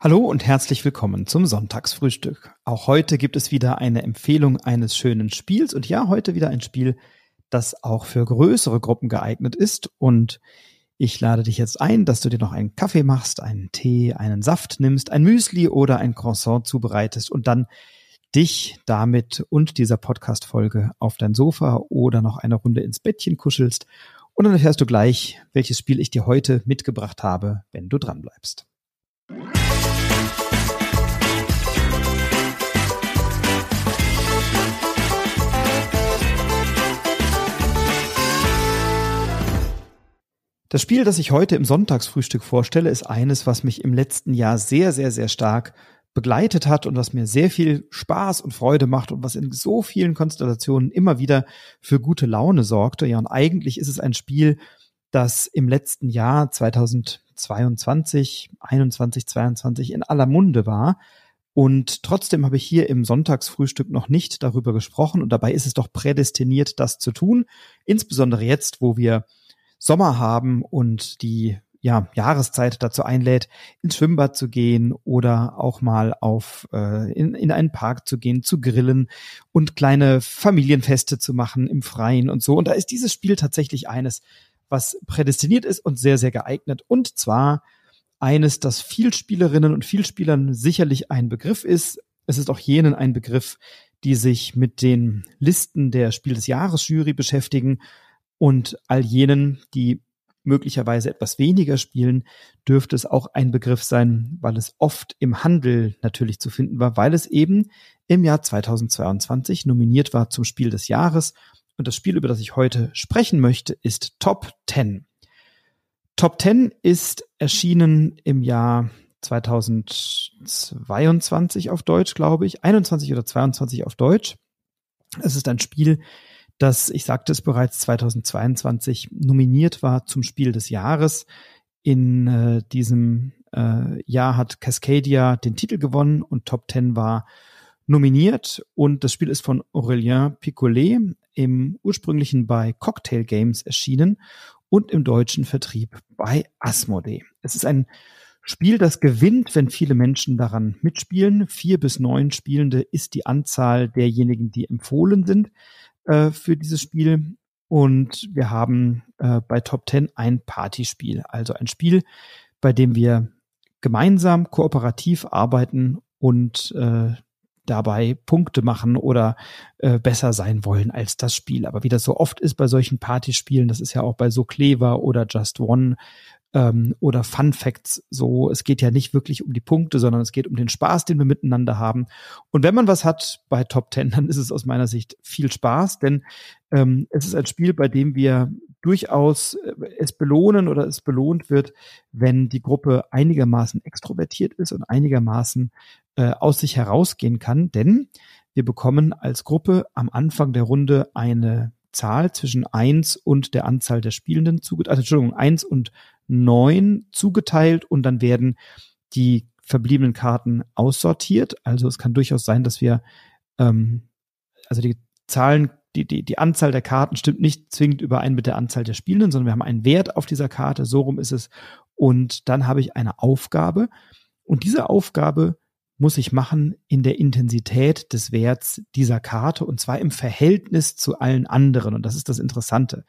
Hallo und herzlich willkommen zum Sonntagsfrühstück. Auch heute gibt es wieder eine Empfehlung eines schönen Spiels und ja, heute wieder ein Spiel, das auch für größere Gruppen geeignet ist und ich lade dich jetzt ein, dass du dir noch einen Kaffee machst, einen Tee, einen Saft nimmst, ein Müsli oder ein Croissant zubereitest und dann dich damit und dieser Podcast-Folge auf dein Sofa oder noch eine Runde ins Bettchen kuschelst und dann erfährst du gleich, welches Spiel ich dir heute mitgebracht habe, wenn du dran bleibst. Das Spiel, das ich heute im Sonntagsfrühstück vorstelle, ist eines, was mich im letzten Jahr sehr, sehr, sehr stark begleitet hat und was mir sehr viel Spaß und Freude macht und was in so vielen Konstellationen immer wieder für gute Laune sorgte. Ja, und eigentlich ist es ein Spiel, das im letzten Jahr 2022, 21, 22 in aller Munde war. Und trotzdem habe ich hier im Sonntagsfrühstück noch nicht darüber gesprochen und dabei ist es doch prädestiniert, das zu tun. Insbesondere jetzt, wo wir Sommer haben und die ja, Jahreszeit dazu einlädt, ins Schwimmbad zu gehen oder auch mal auf äh, in, in einen Park zu gehen, zu grillen und kleine Familienfeste zu machen im Freien und so. Und da ist dieses Spiel tatsächlich eines, was prädestiniert ist und sehr, sehr geeignet. Und zwar eines, das Vielspielerinnen und Vielspielern sicherlich ein Begriff ist. Es ist auch jenen ein Begriff, die sich mit den Listen der Spiel des Jahres Jury beschäftigen und all jenen, die möglicherweise etwas weniger spielen, dürfte es auch ein Begriff sein, weil es oft im Handel natürlich zu finden war, weil es eben im Jahr 2022 nominiert war zum Spiel des Jahres. Und das Spiel, über das ich heute sprechen möchte, ist Top 10. Top 10 ist erschienen im Jahr 2022 auf Deutsch, glaube ich, 21 oder 22 auf Deutsch. Es ist ein Spiel, das, ich sagte es bereits, 2022 nominiert war zum Spiel des Jahres. In äh, diesem äh, Jahr hat Cascadia den Titel gewonnen und Top 10 war nominiert. Und das Spiel ist von Aurélien Picolet im ursprünglichen bei Cocktail Games erschienen und im deutschen Vertrieb bei Asmodee. Es ist ein Spiel, das gewinnt, wenn viele Menschen daran mitspielen. Vier bis neun Spielende ist die Anzahl derjenigen, die empfohlen sind äh, für dieses Spiel. Und wir haben äh, bei Top 10 ein Partyspiel, also ein Spiel, bei dem wir gemeinsam kooperativ arbeiten und äh, dabei Punkte machen oder äh, besser sein wollen als das Spiel. Aber wie das so oft ist bei solchen Partyspielen, das ist ja auch bei so Clever oder Just One ähm, oder Fun Facts so. Es geht ja nicht wirklich um die Punkte, sondern es geht um den Spaß, den wir miteinander haben. Und wenn man was hat bei Top Ten, dann ist es aus meiner Sicht viel Spaß, denn ähm, es ist ein Spiel, bei dem wir durchaus äh, es belohnen oder es belohnt wird, wenn die Gruppe einigermaßen extrovertiert ist und einigermaßen äh, aus sich herausgehen kann, denn wir bekommen als Gruppe am Anfang der Runde eine Zahl zwischen eins und der Anzahl der Spielenden zugeteilt, also Entschuldigung, eins und neun zugeteilt und dann werden die verbliebenen Karten aussortiert. Also es kann durchaus sein, dass wir, ähm, also die Zahlen, die, die, die Anzahl der Karten stimmt nicht zwingend überein mit der Anzahl der Spielenden, sondern wir haben einen Wert auf dieser Karte, so rum ist es. Und dann habe ich eine Aufgabe und diese Aufgabe muss ich machen in der Intensität des Werts dieser Karte und zwar im Verhältnis zu allen anderen. Und das ist das Interessante.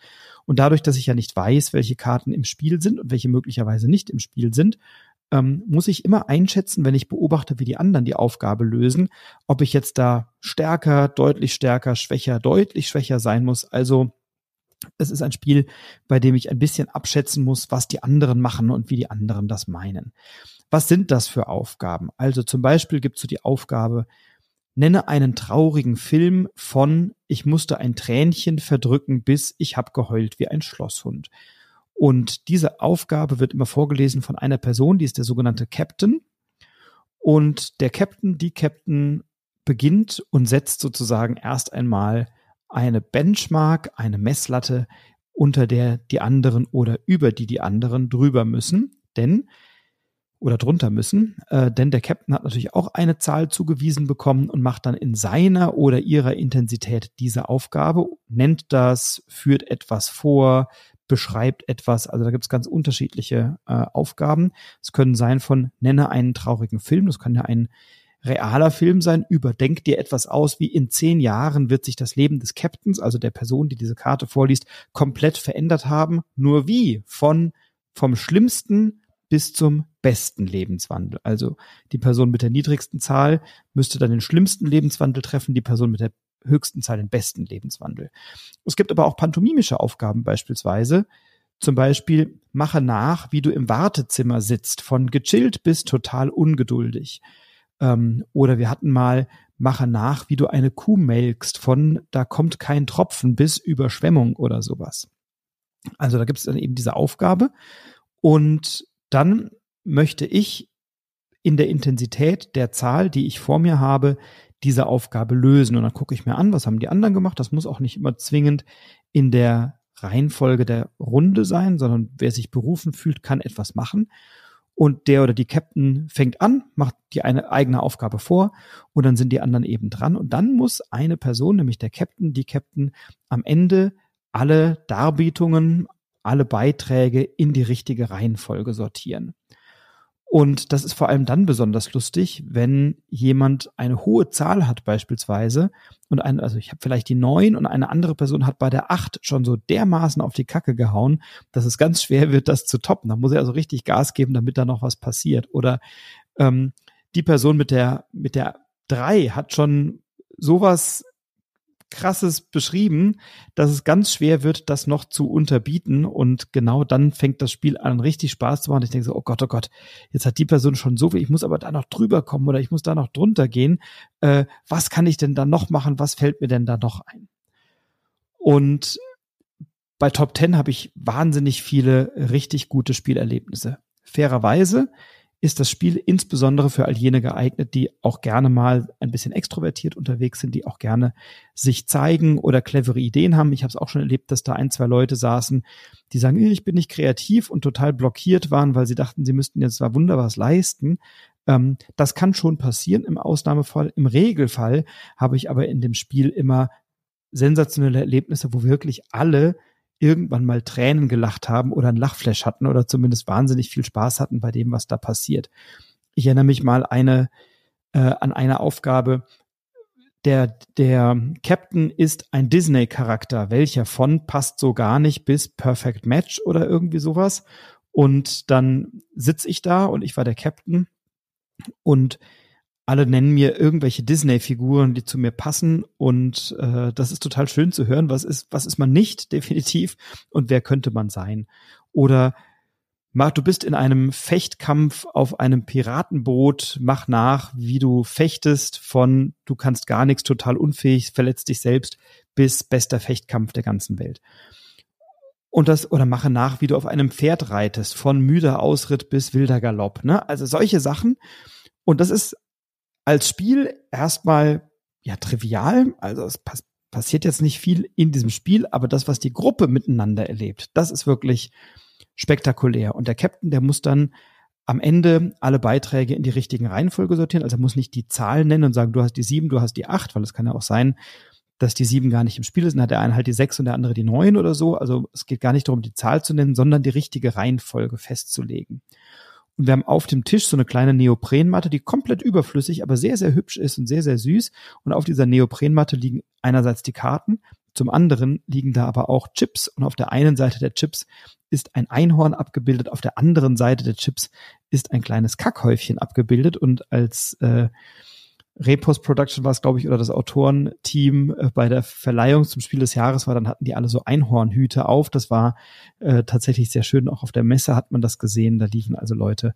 Und dadurch, dass ich ja nicht weiß, welche Karten im Spiel sind und welche möglicherweise nicht im Spiel sind, ähm, muss ich immer einschätzen, wenn ich beobachte, wie die anderen die Aufgabe lösen, ob ich jetzt da stärker, deutlich stärker, schwächer, deutlich schwächer sein muss. Also es ist ein Spiel, bei dem ich ein bisschen abschätzen muss, was die anderen machen und wie die anderen das meinen. Was sind das für Aufgaben? Also zum Beispiel gibt es so die Aufgabe, nenne einen traurigen Film von Ich musste ein Tränchen verdrücken, bis ich hab geheult wie ein Schlosshund. Und diese Aufgabe wird immer vorgelesen von einer Person, die ist der sogenannte Captain. Und der Captain, die Captain beginnt und setzt sozusagen erst einmal eine Benchmark, eine Messlatte, unter der die anderen oder über die die anderen drüber müssen. Denn oder drunter müssen, äh, denn der Captain hat natürlich auch eine Zahl zugewiesen bekommen und macht dann in seiner oder ihrer Intensität diese Aufgabe, nennt das, führt etwas vor, beschreibt etwas. Also da gibt es ganz unterschiedliche äh, Aufgaben. Es können sein von nenne einen traurigen Film, das kann ja ein realer Film sein, überdenk dir etwas aus, wie in zehn Jahren wird sich das Leben des Captains, also der Person, die diese Karte vorliest, komplett verändert haben. Nur wie? Von vom schlimmsten bis zum besten Lebenswandel. Also die Person mit der niedrigsten Zahl müsste dann den schlimmsten Lebenswandel treffen, die Person mit der höchsten Zahl den besten Lebenswandel. Es gibt aber auch pantomimische Aufgaben beispielsweise. Zum Beispiel mache nach, wie du im Wartezimmer sitzt, von gechillt bis total ungeduldig. Ähm, oder wir hatten mal, mache nach, wie du eine Kuh melkst, von da kommt kein Tropfen bis Überschwemmung oder sowas. Also da gibt es dann eben diese Aufgabe. Und dann möchte ich in der Intensität der Zahl, die ich vor mir habe, diese Aufgabe lösen. Und dann gucke ich mir an, was haben die anderen gemacht. Das muss auch nicht immer zwingend in der Reihenfolge der Runde sein, sondern wer sich berufen fühlt, kann etwas machen. Und der oder die Captain fängt an, macht die eine eigene Aufgabe vor und dann sind die anderen eben dran. Und dann muss eine Person, nämlich der Captain, die Captain, am Ende alle Darbietungen, alle Beiträge in die richtige Reihenfolge sortieren. Und das ist vor allem dann besonders lustig, wenn jemand eine hohe Zahl hat beispielsweise und ein, also ich habe vielleicht die neun und eine andere Person hat bei der acht schon so dermaßen auf die Kacke gehauen, dass es ganz schwer wird, das zu toppen. Da muss er also richtig Gas geben, damit da noch was passiert. Oder ähm, die Person mit der mit der drei hat schon sowas krasses beschrieben, dass es ganz schwer wird, das noch zu unterbieten. Und genau dann fängt das Spiel an, richtig Spaß zu machen. Ich denke so, oh Gott, oh Gott, jetzt hat die Person schon so viel, ich muss aber da noch drüber kommen oder ich muss da noch drunter gehen. Äh, was kann ich denn da noch machen? Was fällt mir denn da noch ein? Und bei Top 10 habe ich wahnsinnig viele richtig gute Spielerlebnisse. Fairerweise ist das Spiel insbesondere für all jene geeignet, die auch gerne mal ein bisschen extrovertiert unterwegs sind, die auch gerne sich zeigen oder clevere Ideen haben. Ich habe es auch schon erlebt, dass da ein, zwei Leute saßen, die sagen, ich bin nicht kreativ und total blockiert waren, weil sie dachten, sie müssten jetzt zwar wunderbar leisten. Ähm, das kann schon passieren im Ausnahmefall. Im Regelfall habe ich aber in dem Spiel immer sensationelle Erlebnisse, wo wirklich alle irgendwann mal Tränen gelacht haben oder ein Lachflash hatten oder zumindest wahnsinnig viel Spaß hatten bei dem, was da passiert. Ich erinnere mich mal eine, äh, an eine Aufgabe, der, der Captain ist ein Disney-Charakter. Welcher von passt so gar nicht bis Perfect Match oder irgendwie sowas. Und dann sitz ich da und ich war der Captain und alle nennen mir irgendwelche Disney-Figuren, die zu mir passen und äh, das ist total schön zu hören. Was ist, was ist man nicht definitiv und wer könnte man sein? Oder mach, du bist in einem Fechtkampf auf einem Piratenboot, mach nach, wie du fechtest von du kannst gar nichts, total unfähig, verletzt dich selbst bis bester Fechtkampf der ganzen Welt. Und das, oder mache nach, wie du auf einem Pferd reitest, von müder Ausritt bis wilder Galopp, ne? Also solche Sachen. Und das ist als Spiel erstmal ja trivial, also es pass passiert jetzt nicht viel in diesem Spiel, aber das, was die Gruppe miteinander erlebt, das ist wirklich spektakulär. Und der Captain, der muss dann am Ende alle Beiträge in die richtigen Reihenfolge sortieren. Also er muss nicht die Zahl nennen und sagen, du hast die sieben, du hast die acht, weil es kann ja auch sein, dass die sieben gar nicht im Spiel sind, hat der eine halt die sechs und der andere die neun oder so. Also es geht gar nicht darum, die Zahl zu nennen, sondern die richtige Reihenfolge festzulegen. Und wir haben auf dem Tisch so eine kleine Neoprenmatte, die komplett überflüssig, aber sehr, sehr hübsch ist und sehr, sehr süß. Und auf dieser Neoprenmatte liegen einerseits die Karten, zum anderen liegen da aber auch Chips. Und auf der einen Seite der Chips ist ein Einhorn abgebildet, auf der anderen Seite der Chips ist ein kleines Kackhäufchen abgebildet. Und als äh, Repost-Production war es, glaube ich, oder das Autorenteam äh, bei der Verleihung zum Spiel des Jahres war, dann hatten die alle so Einhornhüte auf. Das war äh, tatsächlich sehr schön. Auch auf der Messe hat man das gesehen. Da liefen also Leute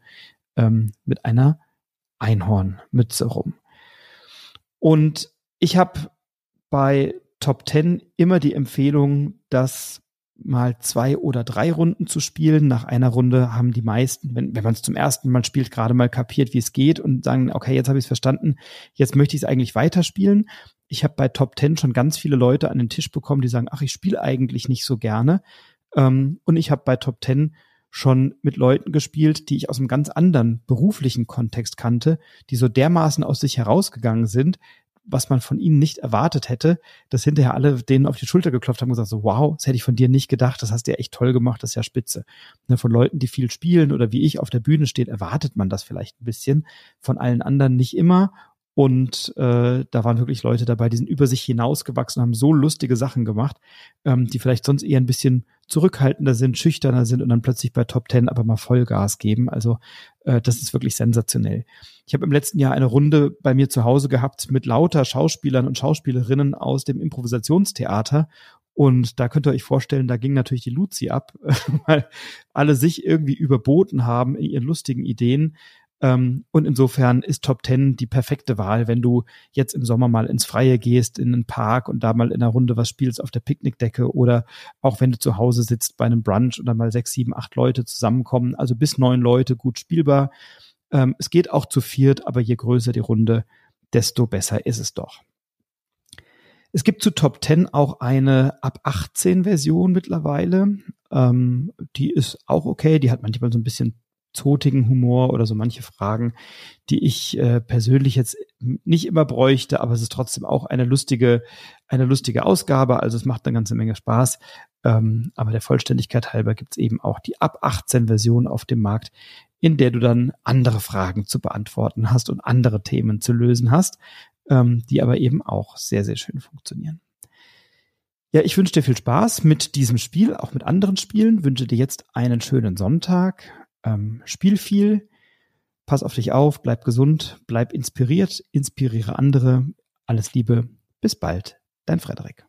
ähm, mit einer Einhornmütze rum. Und ich habe bei Top 10 immer die Empfehlung, dass mal zwei oder drei Runden zu spielen. Nach einer Runde haben die meisten, wenn, wenn man es zum ersten Mal spielt, gerade mal kapiert, wie es geht und sagen, okay, jetzt habe ich es verstanden, jetzt möchte ich es eigentlich weiterspielen. Ich habe bei Top Ten schon ganz viele Leute an den Tisch bekommen, die sagen, ach, ich spiele eigentlich nicht so gerne. Ähm, und ich habe bei Top Ten schon mit Leuten gespielt, die ich aus einem ganz anderen beruflichen Kontext kannte, die so dermaßen aus sich herausgegangen sind, was man von ihnen nicht erwartet hätte, dass hinterher alle denen auf die Schulter geklopft haben und gesagt so, wow, das hätte ich von dir nicht gedacht, das hast du ja echt toll gemacht, das ist ja spitze. Ne, von Leuten, die viel spielen oder wie ich auf der Bühne steht, erwartet man das vielleicht ein bisschen, von allen anderen nicht immer und äh, da waren wirklich Leute dabei, die sind über sich hinausgewachsen, haben so lustige Sachen gemacht, ähm, die vielleicht sonst eher ein bisschen zurückhaltender sind, schüchterner sind und dann plötzlich bei Top Ten aber mal Vollgas geben. Also äh, das ist wirklich sensationell. Ich habe im letzten Jahr eine Runde bei mir zu Hause gehabt mit lauter Schauspielern und Schauspielerinnen aus dem Improvisationstheater und da könnt ihr euch vorstellen, da ging natürlich die Luzi ab, weil alle sich irgendwie überboten haben in ihren lustigen Ideen. Ähm, und insofern ist Top 10 die perfekte Wahl, wenn du jetzt im Sommer mal ins Freie gehst, in einen Park und da mal in einer Runde was spielst auf der Picknickdecke oder auch wenn du zu Hause sitzt bei einem Brunch und dann mal sechs, sieben, acht Leute zusammenkommen, also bis neun Leute gut spielbar. Ähm, es geht auch zu viert, aber je größer die Runde, desto besser ist es doch. Es gibt zu Top 10 auch eine ab 18 Version mittlerweile. Ähm, die ist auch okay. Die hat manchmal so ein bisschen zotigen Humor oder so manche Fragen, die ich äh, persönlich jetzt nicht immer bräuchte, aber es ist trotzdem auch eine lustige, eine lustige Ausgabe. Also es macht eine ganze Menge Spaß. Ähm, aber der Vollständigkeit halber gibt es eben auch die ab 18 Version auf dem Markt, in der du dann andere Fragen zu beantworten hast und andere Themen zu lösen hast, ähm, die aber eben auch sehr, sehr schön funktionieren. Ja, ich wünsche dir viel Spaß mit diesem Spiel, auch mit anderen Spielen. Wünsche dir jetzt einen schönen Sonntag ähm, spiel viel, pass auf dich auf, bleib gesund, bleib inspiriert, inspiriere andere. Alles Liebe, bis bald, dein Frederik.